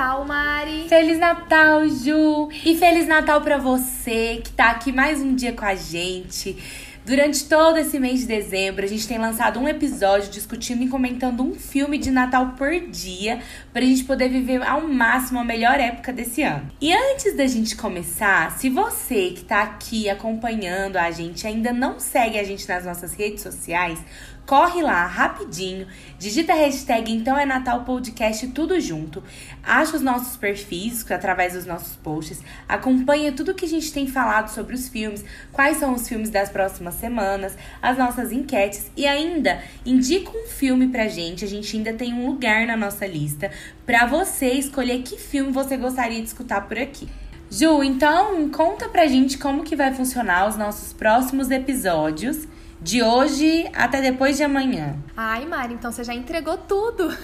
Natal, Mari! Feliz Natal, Ju! E Feliz Natal para você que tá aqui mais um dia com a gente. Durante todo esse mês de dezembro, a gente tem lançado um episódio discutindo e comentando um filme de Natal por dia, para a gente poder viver ao máximo a melhor época desse ano. E antes da gente começar, se você que tá aqui acompanhando a gente ainda não segue a gente nas nossas redes sociais, corre lá rapidinho, digita a hashtag Então é Natal Podcast tudo junto, acha os nossos perfis através dos nossos posts, acompanha tudo que a gente tem falado sobre os filmes, quais são os filmes das próximas semanas, as nossas enquetes. E ainda indica um filme pra gente, a gente ainda tem um lugar na nossa lista para você escolher que filme você gostaria de escutar por aqui. Ju, então conta pra gente como que vai funcionar os nossos próximos episódios de hoje até depois de amanhã. Ai, Mari, então você já entregou tudo.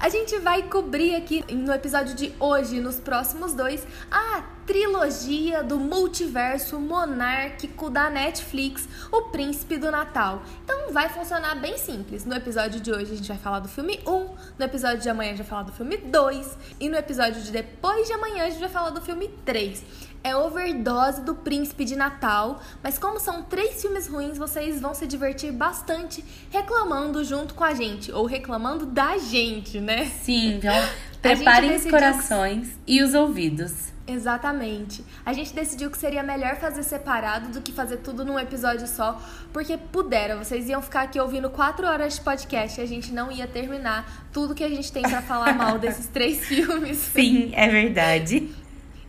A gente vai cobrir aqui no episódio de hoje, nos próximos dois, a trilogia do multiverso monárquico da Netflix, O Príncipe do Natal. Então vai funcionar bem simples. No episódio de hoje a gente vai falar do filme 1, no episódio de amanhã a gente vai falar do filme 2 e no episódio de depois de amanhã a gente vai falar do filme 3 é Overdose do Príncipe de Natal, mas como são três filmes ruins, vocês vão se divertir bastante reclamando junto com a gente, ou reclamando da gente, né? Sim, então preparem os corações e os ouvidos. Exatamente. A gente decidiu que seria melhor fazer separado do que fazer tudo num episódio só, porque pudera, vocês iam ficar aqui ouvindo quatro horas de podcast e a gente não ia terminar tudo que a gente tem para falar mal desses três filmes. Sim, é verdade.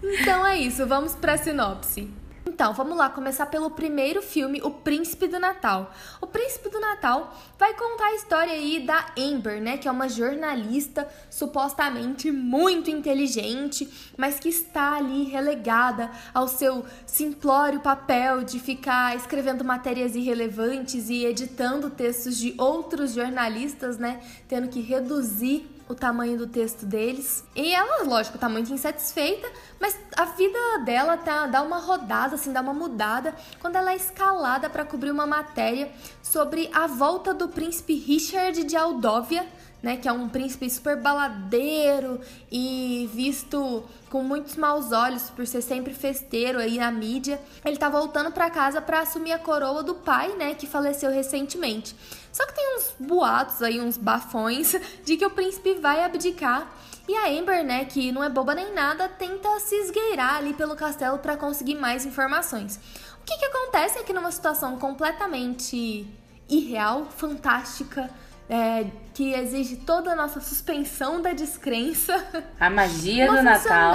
Então é isso, vamos para a sinopse. Então, vamos lá começar pelo primeiro filme, O Príncipe do Natal. O Príncipe do Natal vai contar a história aí da Amber, né, que é uma jornalista supostamente muito inteligente, mas que está ali relegada ao seu simplório papel de ficar escrevendo matérias irrelevantes e editando textos de outros jornalistas, né, tendo que reduzir o tamanho do texto deles. E ela, lógico, tá muito insatisfeita, mas a vida dela tá, dá uma rodada, assim, dá uma mudada quando ela é escalada para cobrir uma matéria sobre a volta do príncipe Richard de Aldóvia, né, que é um príncipe super baladeiro e visto com muitos maus olhos por ser sempre festeiro aí na mídia. Ele tá voltando para casa para assumir a coroa do pai, né, que faleceu recentemente. Só que tem uns boatos aí, uns bafões de que o príncipe vai abdicar. E a Amber, né, que não é boba nem nada, tenta se esgueirar ali pelo castelo para conseguir mais informações. O que que acontece é que numa situação completamente irreal, fantástica, é, que exige toda a nossa suspensão da descrença. A magia do Natal.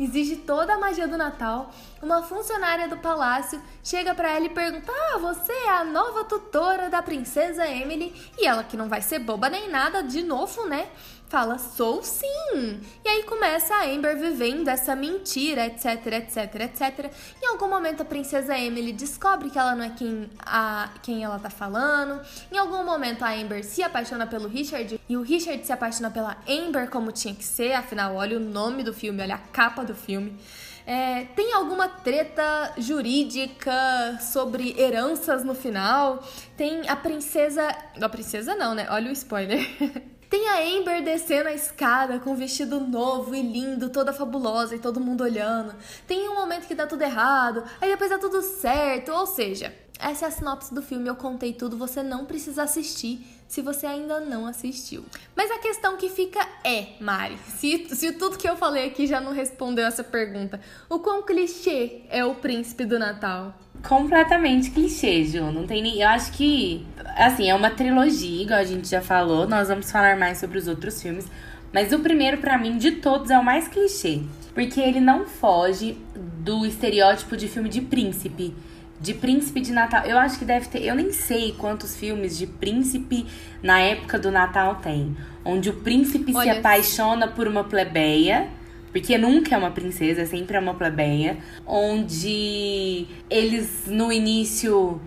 Exige toda a magia do Natal. Uma funcionária do palácio chega para ela e pergunta: Ah, você é a nova tutora da princesa Emily? E ela, que não vai ser boba nem nada, de novo, né? Fala: Sou sim! E aí começa a Amber vivendo essa mentira, etc, etc, etc. Em algum momento a princesa Emily descobre que ela não é quem, a, quem ela tá falando. Em algum momento a Amber se apaixona pelo Richard e o Richard se apaixona pela Amber como tinha que ser. Afinal, olha o nome do filme, olha a capa do filme. É, tem alguma treta jurídica sobre heranças no final? Tem a princesa. A princesa não, né? Olha o spoiler. Tem a Amber descendo a escada com um vestido novo e lindo, toda fabulosa e todo mundo olhando. Tem um momento que dá tudo errado, aí depois dá tudo certo. Ou seja, essa é a sinopse do filme. Eu contei tudo, você não precisa assistir se você ainda não assistiu. Mas a questão que fica é, Mari, se, se tudo que eu falei aqui já não respondeu essa pergunta, o quão clichê é o príncipe do Natal? completamente clichê, Ju. Não tem nem. Eu acho que. Assim, é uma trilogia, igual a gente já falou. Nós vamos falar mais sobre os outros filmes. Mas o primeiro, para mim, de todos, é o mais clichê. Porque ele não foge do estereótipo de filme de príncipe. De príncipe de Natal. Eu acho que deve ter. Eu nem sei quantos filmes de príncipe na época do Natal tem. Onde o príncipe Olha, se apaixona por uma plebeia porque nunca é uma princesa, é sempre é uma plebeia, onde eles no início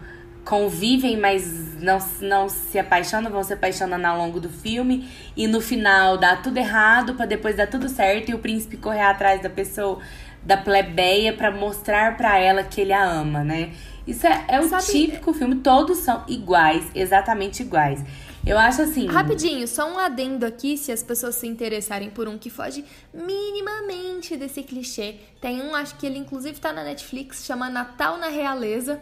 convivem, mas não, não se apaixonam, vão se apaixonando ao longo do filme e no final dá tudo errado para depois dar tudo certo e o príncipe correr atrás da pessoa da plebeia para mostrar para ela que ele a ama, né? Isso é, é o Sabe... típico filme, todos são iguais, exatamente iguais. Eu acho assim. Rapidinho, só um adendo aqui, se as pessoas se interessarem por um que foge minimamente desse clichê. Tem um, acho que ele inclusive tá na Netflix, chama Natal na Realeza.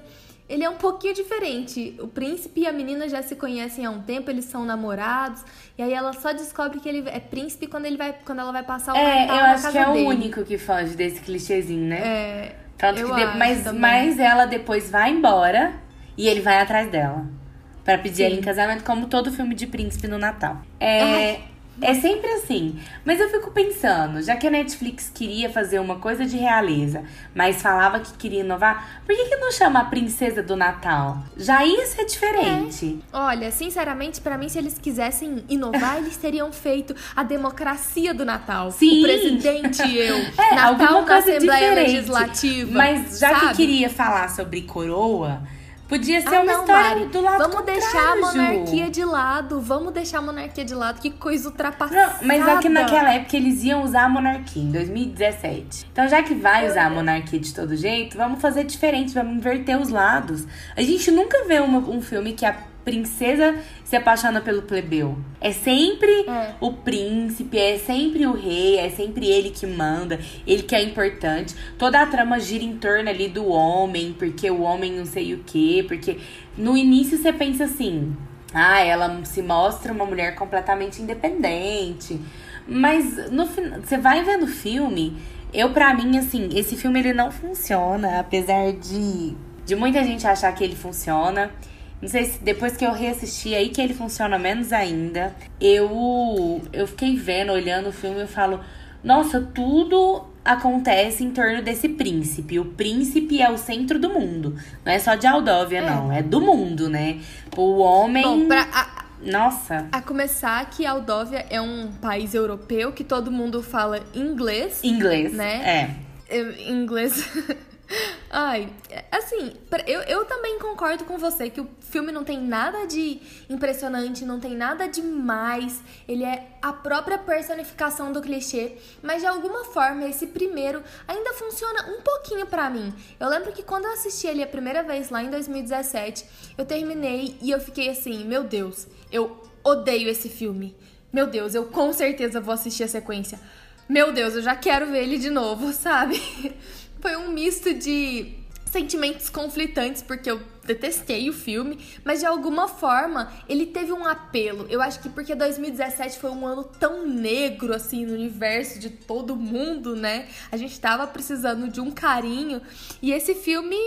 Ele é um pouquinho diferente. O príncipe e a menina já se conhecem há um tempo, eles são namorados, e aí ela só descobre que ele é príncipe quando, ele vai, quando ela vai passar o é, Natal eu na acho casa que é o único que foge desse clichêzinho, né? É, Tanto eu que de- acho mas, também. mas ela depois vai embora e ele vai atrás dela. Pra pedir ela Sim. em casamento, como todo filme de príncipe no Natal. É, é sempre assim. Mas eu fico pensando, já que a Netflix queria fazer uma coisa de realeza, mas falava que queria inovar, por que, que não chama a princesa do Natal? Já ia ser diferente. Olha, sinceramente, pra mim, se eles quisessem inovar, eles teriam feito a democracia do Natal. Sim. O presidente e eu. É, Natal alguma na coisa Assembleia diferente. Legislativa. Mas já sabe? que queria falar sobre coroa, podia ser Ah, uma não, história Mari, do lado Vamos deixar a Ju. monarquia de lado. Vamos deixar a monarquia de lado. Que coisa ultrapassada. Não, mas é que naquela época eles iam usar a monarquia, em 2017. Então, já que vai usar a monarquia de todo jeito, vamos fazer diferente, vamos inverter os lados. A gente nunca vê uma- um filme que a princesa se apaixona pelo plebeu. É sempre É. o príncipe, é sempre o rei, é sempre ele que manda, ele que é importante. Toda a trama gira em torno ali do homem, porque o homem não sei o quê, porque no início você pensa assim, ah, ela se mostra uma mulher completamente independente. Mas no final, você vai vendo o filme, eu pra mim assim, esse filme ele não funciona, apesar de de muita gente achar que ele funciona. Não sei se depois que eu reassisti aí que ele funciona menos ainda. Eu eu fiquei vendo, olhando o filme, eu falo, nossa, tudo acontece em torno desse príncipe. O príncipe é o centro do mundo. Não é só de Aldóvia, É. não. É do mundo, né? O homem. Bom, pra, a, Nossa. a começar que Aldóvia é um país europeu que todo mundo fala inglês. Inglês. Né? É. Eu- inglês. Ai, assim, eu, eu também concordo com você que o filme não tem nada de impressionante, não tem nada demais. Ele é a própria personificação do clichê, mas de alguma forma esse primeiro ainda funciona um pouquinho pra mim. Eu lembro que quando eu assisti ele a primeira vez lá em 2017, eu terminei e eu fiquei assim, meu Deus, eu odeio esse filme. Meu Deus, eu com certeza vou assistir a sequência. Meu Deus, eu já quero ver ele de novo, sabe? Foi um misto de sentimentos conflitantes, porque eu detestei o filme, mas de alguma forma ele teve um apelo. Eu acho que porque 2017 foi um ano tão negro assim no universo de todo mundo, né? A gente tava precisando de um carinho e esse filme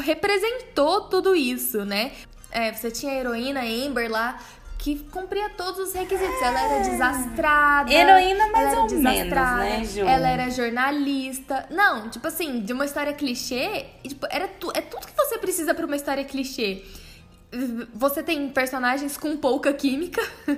representou tudo isso, né? É, você tinha a heroína Amber lá que cumpria todos os requisitos. Ela era desastrada. Heroína mais ela era ou menos, né, Ju? Ela era jornalista. Não, tipo assim, de uma história clichê, tipo, era tu, é tudo que você precisa pra uma história clichê. Você tem personagens com pouca química.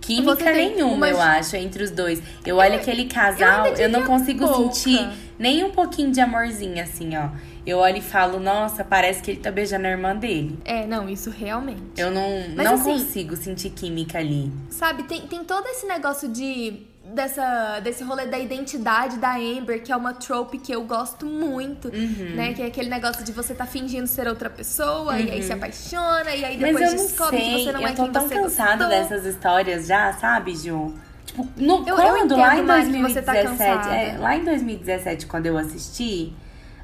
Química nenhuma, uma- eu acho, entre os dois. Eu olho aquele casal, ainda eu, não consigo pouca. sentir nem um pouquinho de amorzinho, assim, ó. Eu olho e falo, nossa, parece que ele tá beijando a irmã dele. É, não, isso realmente. Eu não, Mas não assim- consigo sentir química ali. Sabe, tem, tem todo esse negócio de. Dessa, desse rolê da identidade da Amber, que é uma trope que eu gosto muito, Uhum. né? Que é aquele negócio de você tá fingindo ser outra pessoa, e aí se apaixona, e aí depois Uhum. Eu descobre sei, que você não eu é tô quem tão você cansada gostou. dessas histórias já, sabe, Ju? Tipo, no, Eu- eu quando, entendo, lá em Mari, que você tá 2017, cansada. é, lá em 2017, quando eu assisti,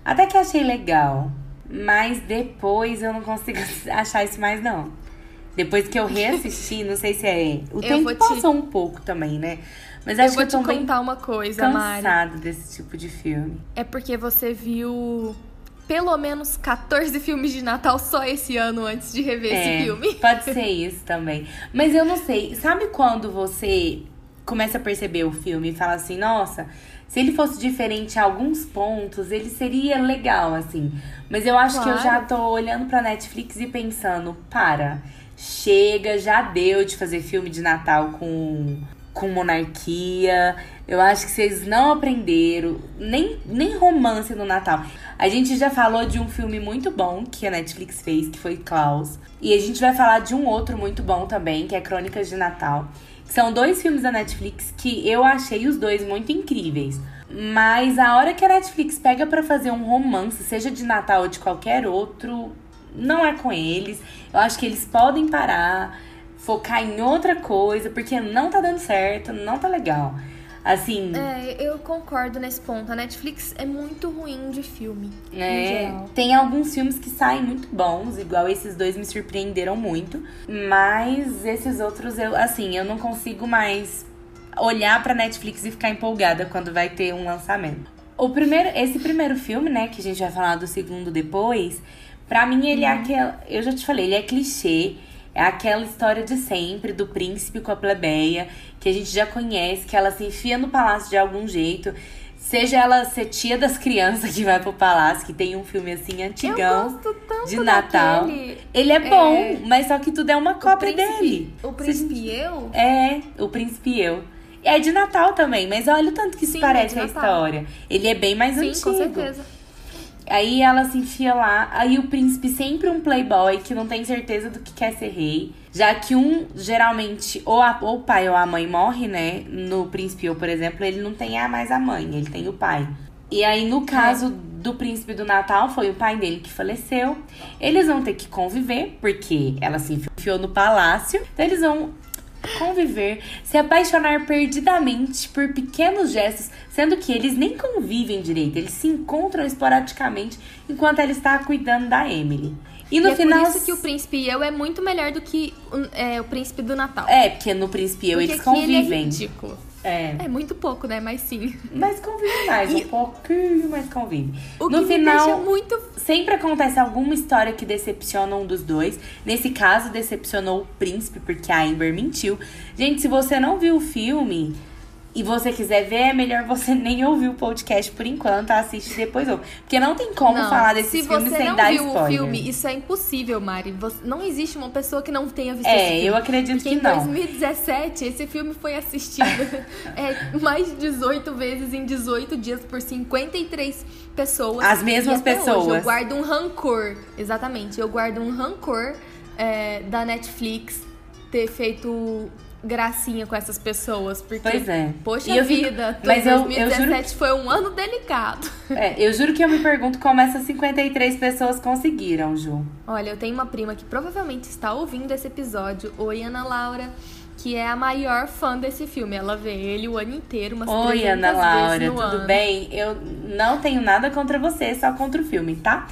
até que achei legal. Mas depois eu não consigo achar isso mais, não. Depois que eu reassisti, não sei se é. O Eu tempo te- passou um pouco também, né? Mas Eu acho vou que eu te contar uma coisa, Mari. cansada desse tipo de filme. É porque você viu pelo menos 14 filmes de Natal só esse ano antes de rever É, esse filme. Pode ser isso também. Mas eu não sei. Sabe quando você começa a perceber o filme e fala assim, nossa, se ele fosse diferente em alguns pontos, ele seria legal, assim. Mas eu acho que eu Claro. já tô olhando pra Netflix e pensando, para, chega, já deu de fazer filme de Natal com, com monarquia. Eu acho que vocês não aprenderam, nem, nem romance no Natal. A gente já falou de um filme muito bom que a Netflix fez, que foi Klaus. E a gente vai falar de um outro muito bom também, que é Crônicas de Natal. São dois filmes da Netflix que eu achei os dois muito incríveis. Mas a hora que a Netflix pega pra fazer um romance, seja de Natal ou de qualquer outro, não é com eles. Eu acho que eles podem parar, focar em outra coisa, porque não tá dando certo, não tá legal. Assim. É, eu concordo nesse ponto. A Netflix é muito ruim de filme. É, tem alguns filmes que saem muito bons, igual esses dois me surpreenderam muito. Mas esses outros, eu, assim, eu não consigo mais olhar pra Netflix e ficar empolgada quando vai ter um lançamento. O primeiro, esse primeiro filme, né, que a gente vai falar do segundo depois, pra mim ele é uhum. é aquele. Eu já te falei, ele é clichê. É aquela história de sempre do príncipe com a plebeia, que a gente já conhece, que ela se enfia no palácio de algum jeito. Seja ela ser tia das crianças que vai pro palácio, que tem um filme assim antigão de Natal. Daquele, ele é bom, é... mas só que tudo é uma cópia dele. O príncipe e eu? É, o príncipe e eu. É de Natal também, mas olha o tanto que isso Sim, parece é a história. Ele é bem mais Sim, antigo. com certeza. Aí ela se enfia lá, aí o príncipe sempre um playboy que não tem certeza do que quer ser rei. Já que um, geralmente, ou, a, ou o pai ou a mãe morre, né? No príncipe, ou por exemplo, ele não tem a mais a mãe, ele tem o pai. E aí, no caso do príncipe do Natal, foi o pai dele que faleceu. Eles vão ter que conviver, porque ela se enfiou no palácio. Então, eles vão conviver, se apaixonar perdidamente por pequenos gestos, sendo que eles nem convivem direito, eles se encontram esporadicamente enquanto ela está cuidando da Emily. E no e final. É por isso que o Príncipe e eu é muito melhor do que é, o Príncipe do Natal. É, porque no Príncipe e eu porque eles convivem. Ele é. É. É muito pouco, né? Mas sim. Mas convive mais, e... um pouquinho, mas convive. O no que final, muito. Sempre acontece alguma história que decepciona um dos dois. Nesse caso, decepcionou o príncipe, porque a Amber mentiu. Gente, se você não viu o filme e você quiser ver, é melhor você nem ouvir o podcast por enquanto, assiste depois ou Porque não tem como não, falar desse filme sem dar spoiler. Se você não viu o filme, isso é impossível, Mari. Você, não existe uma pessoa que não tenha visto é, esse filme. eu acredito Porque que não. em 2017, esse filme foi assistido é, mais de 18 vezes em 18 dias por 53 pessoas. As mesmas pessoas. Hoje eu guardo um rancor. Exatamente, eu guardo um rancor é, da Netflix ter feito gracinha com essas pessoas. Porque, pois é. Poxa eu vida, fico... mas 2017 eu, eu foi um ano delicado. É, eu juro que eu me pergunto como essas 53 pessoas conseguiram, Ju. Olha, eu tenho uma prima que provavelmente está ouvindo esse episódio. Oi, Ana Laura. Que é a maior fã desse filme. Ela vê ele o ano inteiro, umas Oi, Ana Laura, tudo ano. bem? Eu não tenho nada contra você, só contra o filme, tá?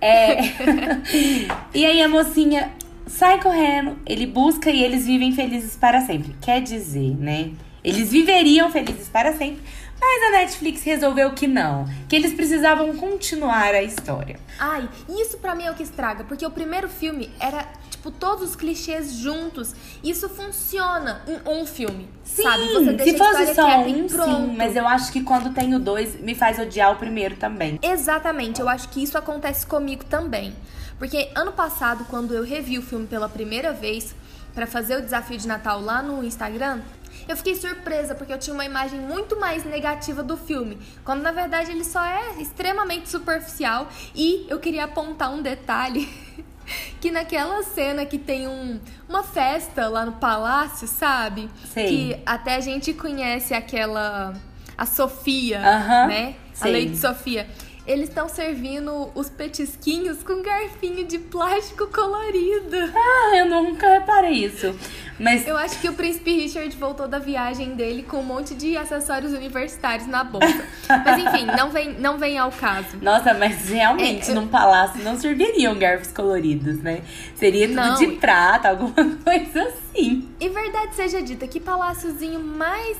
É... e aí a mocinha sai correndo, ele busca e eles vivem felizes para sempre. Quer dizer, né? Eles viveriam felizes para sempre, mas a Netflix resolveu que não, que eles precisavam continuar a história. Ai, isso para mim é o que estraga, porque o primeiro filme era tipo todos os clichês juntos. Isso funciona em um filme, sim, sabe? Você deixa se fosse só um, sim, mas eu acho que quando tem o dois me faz odiar o primeiro também. Exatamente, eu acho que isso acontece comigo também. Porque ano passado, quando eu revi o filme pela primeira vez para fazer o desafio de Natal lá no Instagram, eu fiquei surpresa porque eu tinha uma imagem muito mais negativa do filme, quando na verdade ele só é extremamente superficial e eu queria apontar um detalhe que naquela cena que tem um, uma festa lá no palácio, sabe? Sei. Que até a gente conhece aquela a Sofia, uh -huh. né? Sei. A Lady Sofia eles estão servindo os petisquinhos com garfinho de plástico colorido. Ah, eu nunca reparei isso. Mas eu acho que o príncipe Richard voltou da viagem dele com um monte de acessórios universitários na bolsa. mas enfim, não vem, não vem ao caso. Nossa, mas realmente é, num palácio não serviriam garfos coloridos, né? Seria tudo não. de prata, alguma coisa assim. E verdade seja dita, que paláciozinho mais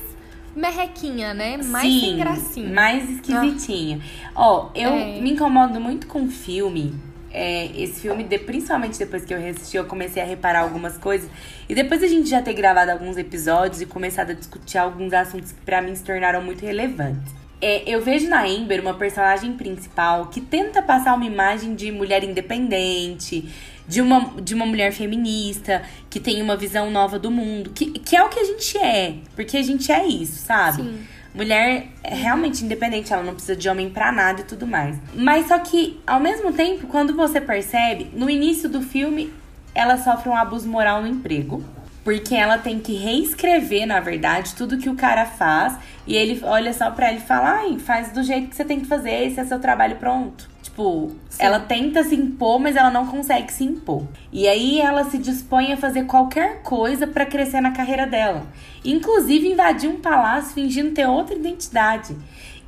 merrequinha, né? Mais Sim, sem gracinha. mais esquisitinho. Ah. Ó, oh, eu é. me incomodo muito com filme. É, esse filme, de, principalmente depois que eu assisti, eu comecei a reparar algumas coisas. E depois a gente já ter gravado alguns episódios e começado a discutir alguns assuntos que para mim se tornaram muito relevantes. É, eu vejo na Amber uma personagem principal que tenta passar uma imagem de mulher independente, de uma, de uma mulher feminista, que tem uma visão nova do mundo, que, que é o que a gente é, porque a gente é isso, sabe? Sim. Mulher é realmente independente, ela não precisa de homem pra nada e tudo mais. Mas só que, ao mesmo tempo, quando você percebe, no início do filme, ela sofre um abuso moral no emprego. Porque ela tem que reescrever, na verdade, tudo que o cara faz. E ele olha só pra ela e fala: ai, faz do jeito que você tem que fazer, esse é seu trabalho pronto. Tipo, Tipo, Sim. ela tenta se impor, mas ela não consegue se impor. E aí ela se dispõe a fazer qualquer coisa para crescer na carreira dela. Inclusive invadir um palácio fingindo ter outra identidade.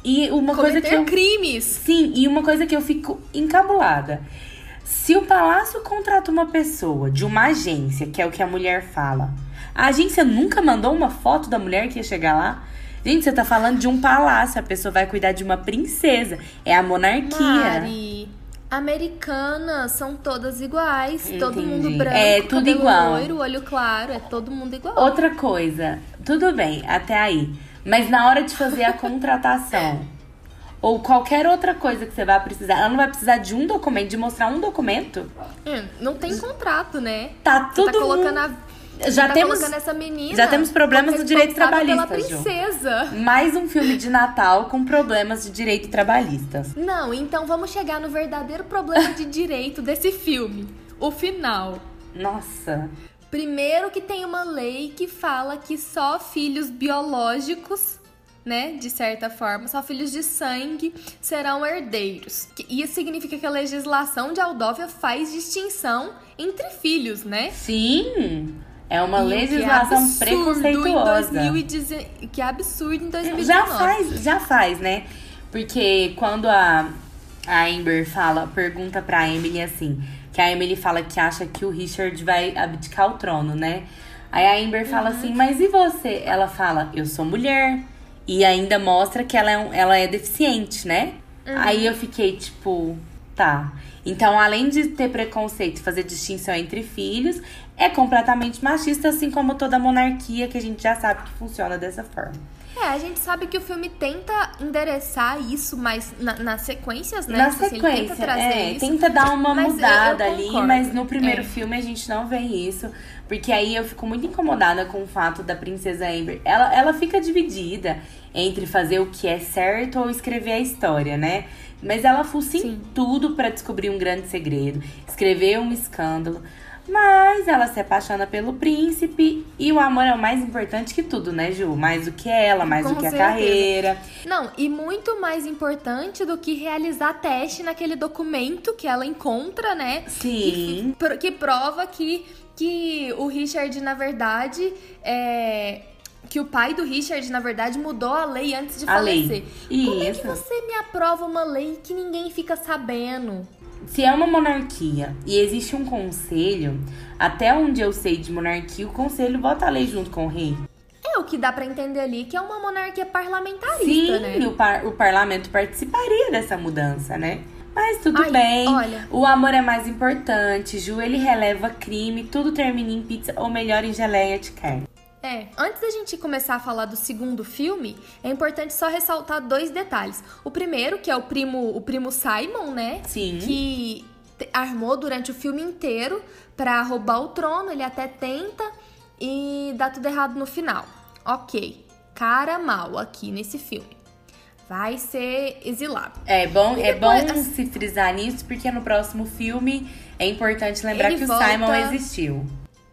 E uma Cometer coisa que eu crimes. Sim, e uma coisa que eu fico encabulada. Se o palácio contrata uma pessoa de uma agência, que é o que a mulher fala, a agência nunca mandou uma foto da mulher que ia chegar lá? Gente, você tá falando de um palácio, a pessoa vai cuidar de uma princesa. É a monarquia. Mari, americanas são todas iguais. Entendi. Todo mundo branco, é tudo igual. loiro, olho claro, é todo mundo igual. Outra coisa, tudo bem, até aí. Mas na hora de fazer a contratação, ou qualquer outra coisa que você vai precisar, ela não vai precisar de um documento, de mostrar um documento? É, não tem contrato, né? Tá tudo. Você tá colocando a já tá temos essa menina já temos problemas no direito trabalhista princesa. Ju. mais um filme de Natal com problemas de direito trabalhistas não então vamos chegar no verdadeiro problema de direito desse filme o final nossa primeiro que tem uma lei que fala que só filhos biológicos né, de certa forma, só filhos de sangue serão herdeiros. Isso significa que a legislação de Aldóvia faz distinção entre filhos, né? Sim. É uma e legislação que é preconceituosa. Em 2010, que é absurdo em 2019. Já faz, já faz, né? Porque quando a, a Amber fala, pergunta pra Emily assim, que a Emily fala que acha que o Richard vai abdicar o trono, né? Aí a Amber fala uhum. assim, mas e você? Ela fala, eu sou mulher. E ainda mostra que ela é, um, ela é deficiente, né? Uhum. Aí eu fiquei tipo, tá. Então, além de ter preconceito fazer distinção entre filhos, é completamente machista, assim como toda monarquia que a gente já sabe que funciona dessa forma. É, a gente sabe que o filme tenta endereçar isso, mas na, nas sequências, né? Na sequência, assim, tenta trazer é, isso. Tenta dar uma mudada ali, mas no primeiro é. filme a gente não vê isso. Porque aí eu fico muito incomodada com o fato da princesa Amber. Ela, ela fica dividida entre fazer o que é certo ou escrever a história, né? Mas ela focinha tudo para descobrir um grande segredo, escrever um escândalo. Mas ela se apaixona pelo príncipe e o amor é o mais importante que tudo, né, Ju? Mais do que ela, mais Com do que certeza. a carreira. Não, e muito mais importante do que realizar teste naquele documento que ela encontra, né? Sim. Que, que prova que, que o Richard, na verdade, é, que o pai do Richard, na verdade, mudou a lei antes de a falecer. Lei. Como é que você me aprova uma lei que ninguém fica sabendo? Se é uma monarquia e existe um conselho, até onde eu sei de monarquia, o conselho vota a lei junto com o rei. É o que dá para entender ali que é uma monarquia parlamentarista, Sim, né? Sim, o, par o parlamento participaria dessa mudança, né? Mas tudo Ai, bem. Olha. O amor é mais importante. Ju, ele releva crime, tudo termina em pizza ou melhor em geleia de carne. É, antes da gente começar a falar do segundo filme, é importante só ressaltar dois detalhes. O primeiro, que é o primo, o primo Simon, né? Sim. Que armou durante o filme inteiro para roubar o trono, ele até tenta e dá tudo errado no final. OK. Cara mal aqui nesse filme. Vai ser exilado. É bom, depois, é bom se frisar nisso, porque no próximo filme é importante lembrar que volta... o Simon existiu.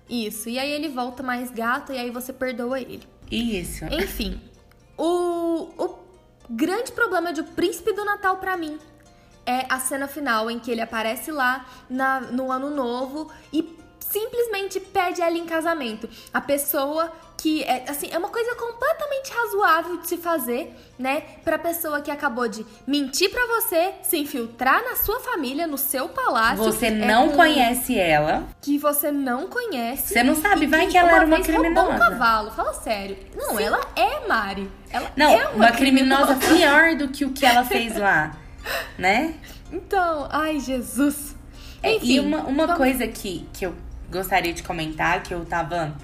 Isso. E aí ele volta mais gato e aí você perdoa ele. Isso. Enfim. O, o grande problema de O Príncipe do Natal para mim é a cena final em que ele aparece lá na, no ano novo e simplesmente pede ela em casamento. A pessoa que é assim, é uma coisa completamente razoável de se fazer, né? Pra pessoa que acabou de mentir para você, se infiltrar na sua família, no seu palácio. Você é não conhece ela. Que você não conhece. Você não sabe, vai que, que ela era uma criminosa. um cavalo, fala sério. Não, Sim. ela é Mari. Ela não, é uma, uma criminosa, criminosa pior do que o que ela fez lá, né? Então, ai, Jesus. É, Enfim, e uma, uma vamos... coisa que, que eu gostaria de comentar, que eu tava.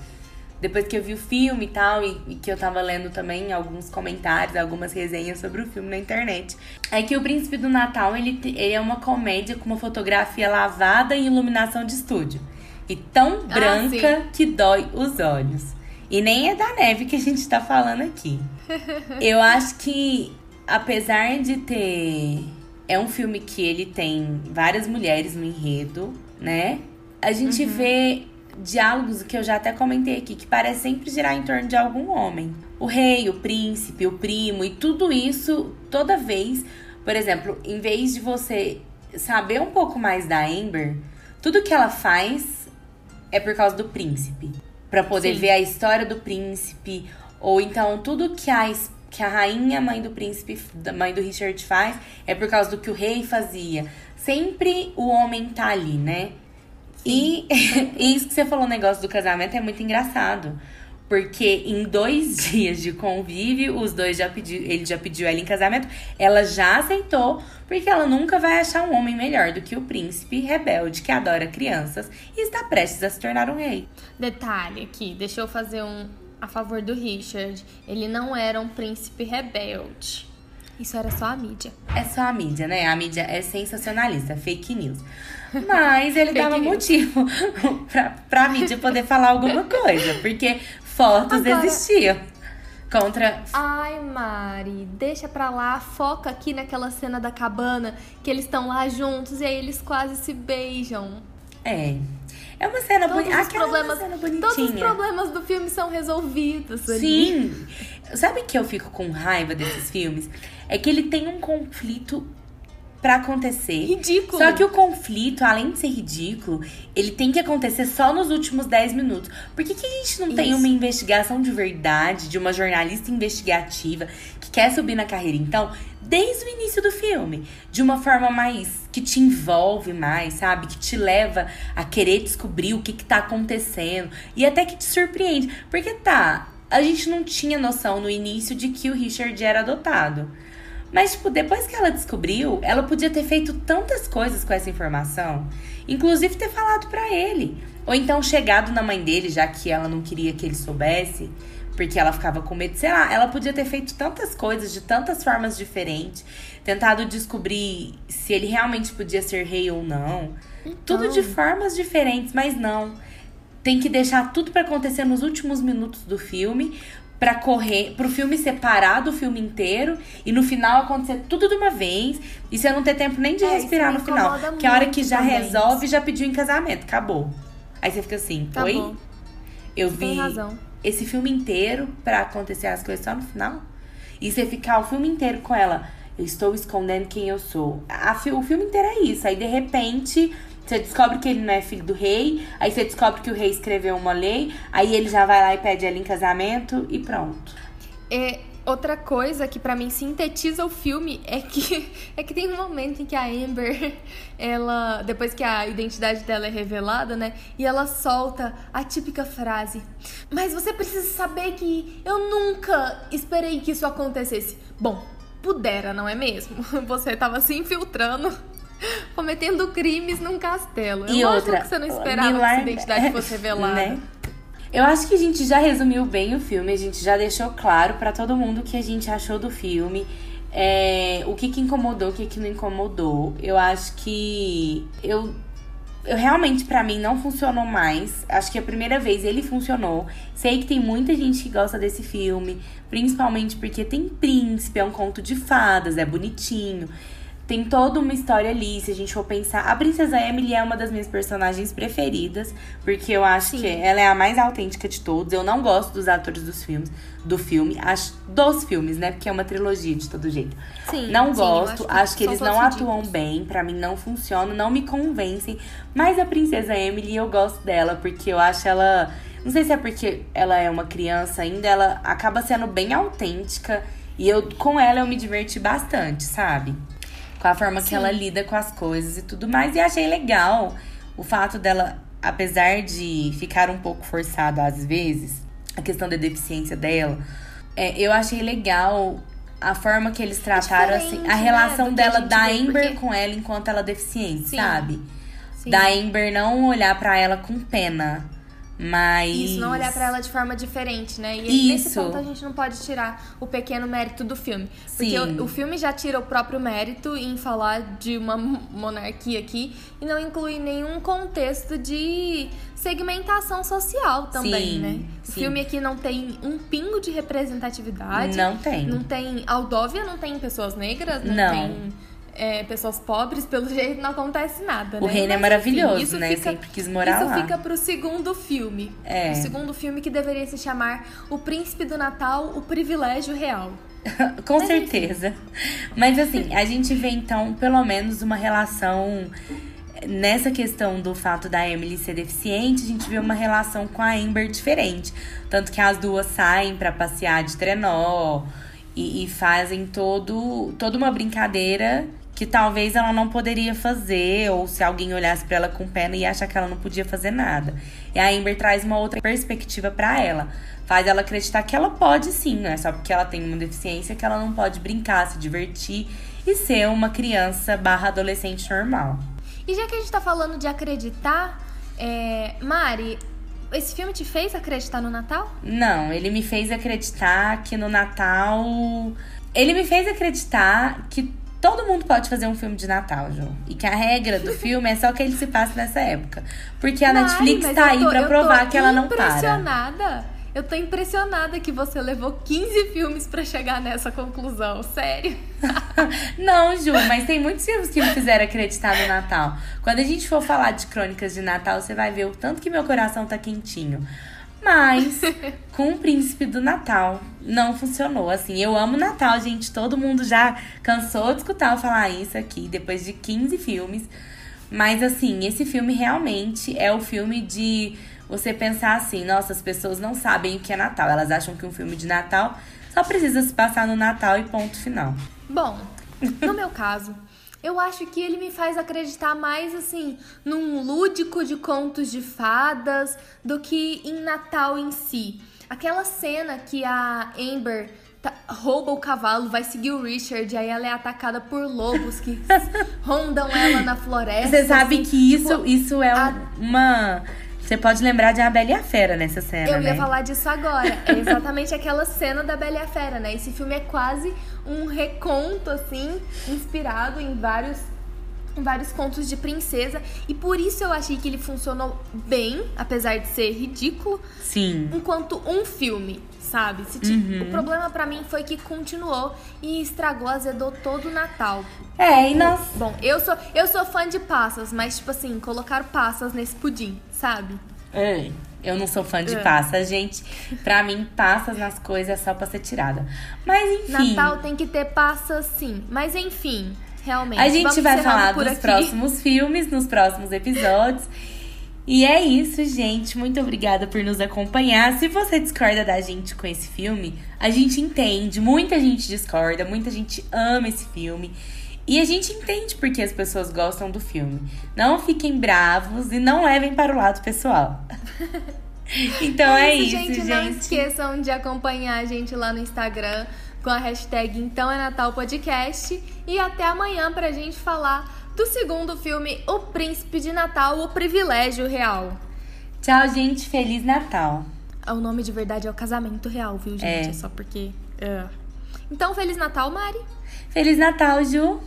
Depois que eu vi o filme e tal, e, e, que eu tava lendo também alguns comentários, algumas resenhas sobre o filme na internet, é que o Príncipe do Natal, ele, ele é uma comédia com uma fotografia lavada e iluminação de estúdio. E tão ah, branca ah, que dói os olhos. E nem é da neve que a gente tá falando aqui. eu acho que, apesar de ter. É um filme que ele tem várias mulheres no enredo, né? A gente uhum. vê diálogos que eu já até comentei aqui, que parece sempre girar em torno de algum homem. O rei, o príncipe, o primo e tudo isso toda vez. Por exemplo, em vez de você saber um pouco mais da Amber, tudo que ela faz é por causa do príncipe. Pra poder Sim. ver a história do príncipe. Ou então tudo que a, que a rainha mãe do príncipe, mãe do Richard faz, é por causa do que o rei fazia. Sempre o homem tá ali, né? E, isso que você falou, o negócio do casamento é muito engraçado. Porque em dois dias de convívio, os dois já pediu, ele já pediu ela em casamento, ela já aceitou, porque ela nunca vai achar um homem melhor do que o príncipe rebelde que adora crianças e está prestes a se tornar um rei. Detalhe aqui, deixa eu fazer um a favor do Richard. Ele não era um príncipe rebelde. Isso era só a mídia. É só a mídia, né? A mídia é sensacionalista, fake news. Mas ele dava news. motivo pra, pra mídia poder falar alguma coisa, porque fotos Agora- existiam contra Ai, Mari, deixa pra lá, foca aqui naquela cena da cabana, que eles estão lá juntos e aí eles quase se beijam. É. É uma cena bonita. os problemas, cena todos os bonitinha. problemas do filme são resolvidos ali. Sim. Sabe que eu fico com raiva desses filmes? É que ele tem um conflito pra acontecer. Ridículo. Só que o conflito, além de ser ridículo, ele tem que acontecer só nos últimos 10 minutos. Por que, que a gente não tem Isso. uma investigação de verdade, de uma jornalista investigativa que quer subir na carreira, então, desde o início do filme? De uma forma mais. que te envolve mais, sabe? Que te leva a querer descobrir o que, que tá acontecendo. E até que te surpreende. Porque tá. A gente não tinha noção no início de que o Richard era adotado. Mas, tipo, depois que ela descobriu, ela podia ter feito tantas coisas com essa informação. Inclusive ter falado pra ele. Ou então chegado na mãe dele, já que ela não queria que ele soubesse. Porque ela ficava com medo, sei lá, ela podia ter feito tantas coisas de tantas formas diferentes, tentado descobrir se ele realmente podia ser rei ou não. Tudo de formas diferentes, mas não. Tem que deixar tudo pra acontecer nos últimos minutos do filme, pra correr, pro filme separar do filme inteiro e no final acontecer tudo de uma vez e você não ter tempo nem de É, respirar no final. Que a hora que já também. resolve, já pediu em casamento, acabou. Aí você fica assim, Tá oi? Eu Você vi esse filme inteiro pra acontecer as coisas só no final. E você ficar o filme inteiro com ela, eu estou escondendo quem eu sou. A o filme inteiro é isso. Aí de repente você descobre que ele não é filho do rei. Aí você descobre que o rei escreveu uma lei. Aí ele já vai lá e pede ela em casamento e pronto. É, outra coisa que pra mim sintetiza o filme é que é que tem um momento em que a Amber, ela, depois que a identidade dela é revelada, né, e ela solta a típica frase: "Mas você precisa saber que eu nunca esperei que isso acontecesse". Bom, pudera, não é mesmo? Você tava se infiltrando Cometendo crimes num castelo. É e outra, que você não esperava me que essa identidade fosse revelada. Né? Eu acho que a gente já resumiu bem o filme, a gente já deixou claro pra todo mundo o que a gente achou do filme. é, o que, que incomodou, o que, que não incomodou. Eu acho que eu, eu realmente, pra mim, não funcionou mais. Acho que a primeira vez ele funcionou. Sei que tem muita gente que gosta desse filme, principalmente porque tem príncipe, é um conto de fadas, é bonitinho. Tem toda uma história ali, se a gente for pensar. A Princesa Emily é uma das minhas personagens preferidas, porque eu acho Sim. que ela é a mais autêntica de todos. Eu não gosto dos atores dos filmes, do filme, acho, dos filmes, né? Porque é uma trilogia de todo jeito. Sim, Não sim, gosto, acho que, são eles todos não atuam bem, pra mim não funciona, não me convencem. Mas a Princesa Emily, eu gosto dela, porque eu acho ela. Não sei se é porque ela é uma criança ainda, ela acaba sendo bem autêntica. E eu, com ela, eu me diverti bastante, sabe? Com a forma que Sim. ela lida com as coisas e tudo mais. E achei legal o fato dela, apesar de ficar um pouco forçado às vezes, a questão da deficiência dela, é, eu achei legal a forma que eles trataram, assim, diferente, a né, relação que a dela gente da vê, Amber porque- com ela enquanto ela é deficiente, Sim. sabe? Sim. Da Amber não olhar pra ela com pena, mas. Isso, não olhar pra ela de forma diferente, né? E nesse Isso. ponto a gente não pode tirar o pequeno mérito do filme. Porque Sim. o, o filme já tira o próprio mérito em falar de uma mo- monarquia aqui e não inclui nenhum contexto de segmentação social também, Sim, né? O sim. filme aqui não tem um pingo de representatividade. Não tem. Não tem. Aldóvia não tem pessoas negras, não, Não. tem é, pessoas pobres, pelo jeito não acontece nada, o né? reino é Mas, maravilhoso, enfim, isso né? Fica, Sempre quis morar isso lá. fica pro segundo filme. É. O segundo filme que deveria se chamar O Príncipe do Natal, O Privilégio Real. Com Mas, certeza. Mas assim, a gente vê então pelo menos uma relação nessa questão do fato da Emily ser deficiente, a gente vê uma relação com a Amber diferente. Tanto que as duas saem para passear de trenó e, e fazem todo, toda uma brincadeira que talvez ela não poderia fazer, ou se alguém olhasse para ela com pena e achar que ela não podia fazer nada. E a Amber traz uma outra perspectiva para ela. Faz ela acreditar que ela pode sim, não é só porque ela tem uma deficiência que ela não pode brincar, se divertir e ser uma criança barra adolescente normal. E já que a gente tá falando de acreditar, é, Mari, esse filme te fez acreditar no Natal? Não, ele me fez acreditar que no Natal. Ele me fez acreditar que todo mundo pode fazer um filme de Natal, Ju. E que a regra do filme é só que ele se passe nessa época. Porque a Netflix tá aí tô- pra provar que ela não para. impressionada. Eu tô impressionada que você levou 15 filmes pra chegar nessa conclusão, sério. Não, Ju, mas tem muitos filmes que me fizeram acreditar no Natal. Quando a gente for falar de crônicas de Natal, você vai ver o tanto que meu coração tá quentinho. Mas com o príncipe do Natal não funcionou. Assim, eu amo Natal, gente. Todo mundo já cansou de escutar eu falar isso aqui depois de 15 filmes. Mas assim, esse filme realmente é o filme de você pensar assim, nossa, as pessoas não sabem o que é Natal. Elas acham que um filme de Natal só precisa se passar no Natal e ponto final. Bom, no meu caso, eu acho que ele me faz acreditar mais assim num lúdico de contos de fadas do que em Natal em si. Aquela cena que a Amber rouba o cavalo, vai seguir o Richard, e aí ela é atacada por lobos que rondam ela na floresta. Você sabe assim, que tipo, isso, isso é a- uma. Você pode lembrar de A Bela e a Fera nessa cena, Eu né? ia falar disso agora. É exatamente aquela cena da Bela e a Fera, né? Esse filme é quase um reconto, assim, inspirado em vários, vários contos de princesa. E por isso eu achei que ele funcionou bem, apesar de ser ridículo, Sim. enquanto um filme, sabe? Se ti- O problema pra mim foi que continuou e estragou, azedou todo o Natal. É, e nós. Bom, eu sou, eu sou fã de passas, mas, tipo assim, colocaram passas nesse pudim, sabe? É, Eu não sou fã de É. passas, gente. Pra mim, passas nas coisas é só pra ser tirada. Mas enfim. Natal tem que ter passas sim. Mas enfim, realmente. A gente vamos vai falar dos aqui. próximos filmes, nos próximos episódios. E é isso, gente. Muito obrigada por nos acompanhar. Se você discorda da gente com esse filme, a gente entende. Muita gente discorda, muita gente ama esse filme. E a gente entende porque as pessoas gostam do filme. Não fiquem bravos e não levem para o lado pessoal. então é, isso, gente. Não esqueçam de acompanhar a gente lá no Instagram com a hashtag Então é Natal Podcast. E até amanhã pra gente falar do segundo filme, O Príncipe de Natal, O Privilégio Real. Tchau, gente. Feliz Natal. O nome de verdade é o Casamento Real, viu, gente? É. É, só porque. é. Então, Feliz Natal, Mari! Feliz Natal, Ju.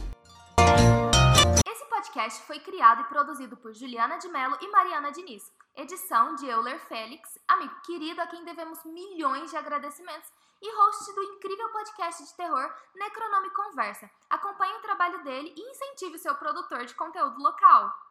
Esse podcast foi criado e produzido por Juliana de Mello e Mariana Diniz. Edição de Euler Félix, amigo querido a quem devemos milhões de agradecimentos e host do incrível podcast de terror Necronome Conversa. Acompanhe o trabalho dele e incentive o seu produtor de conteúdo local.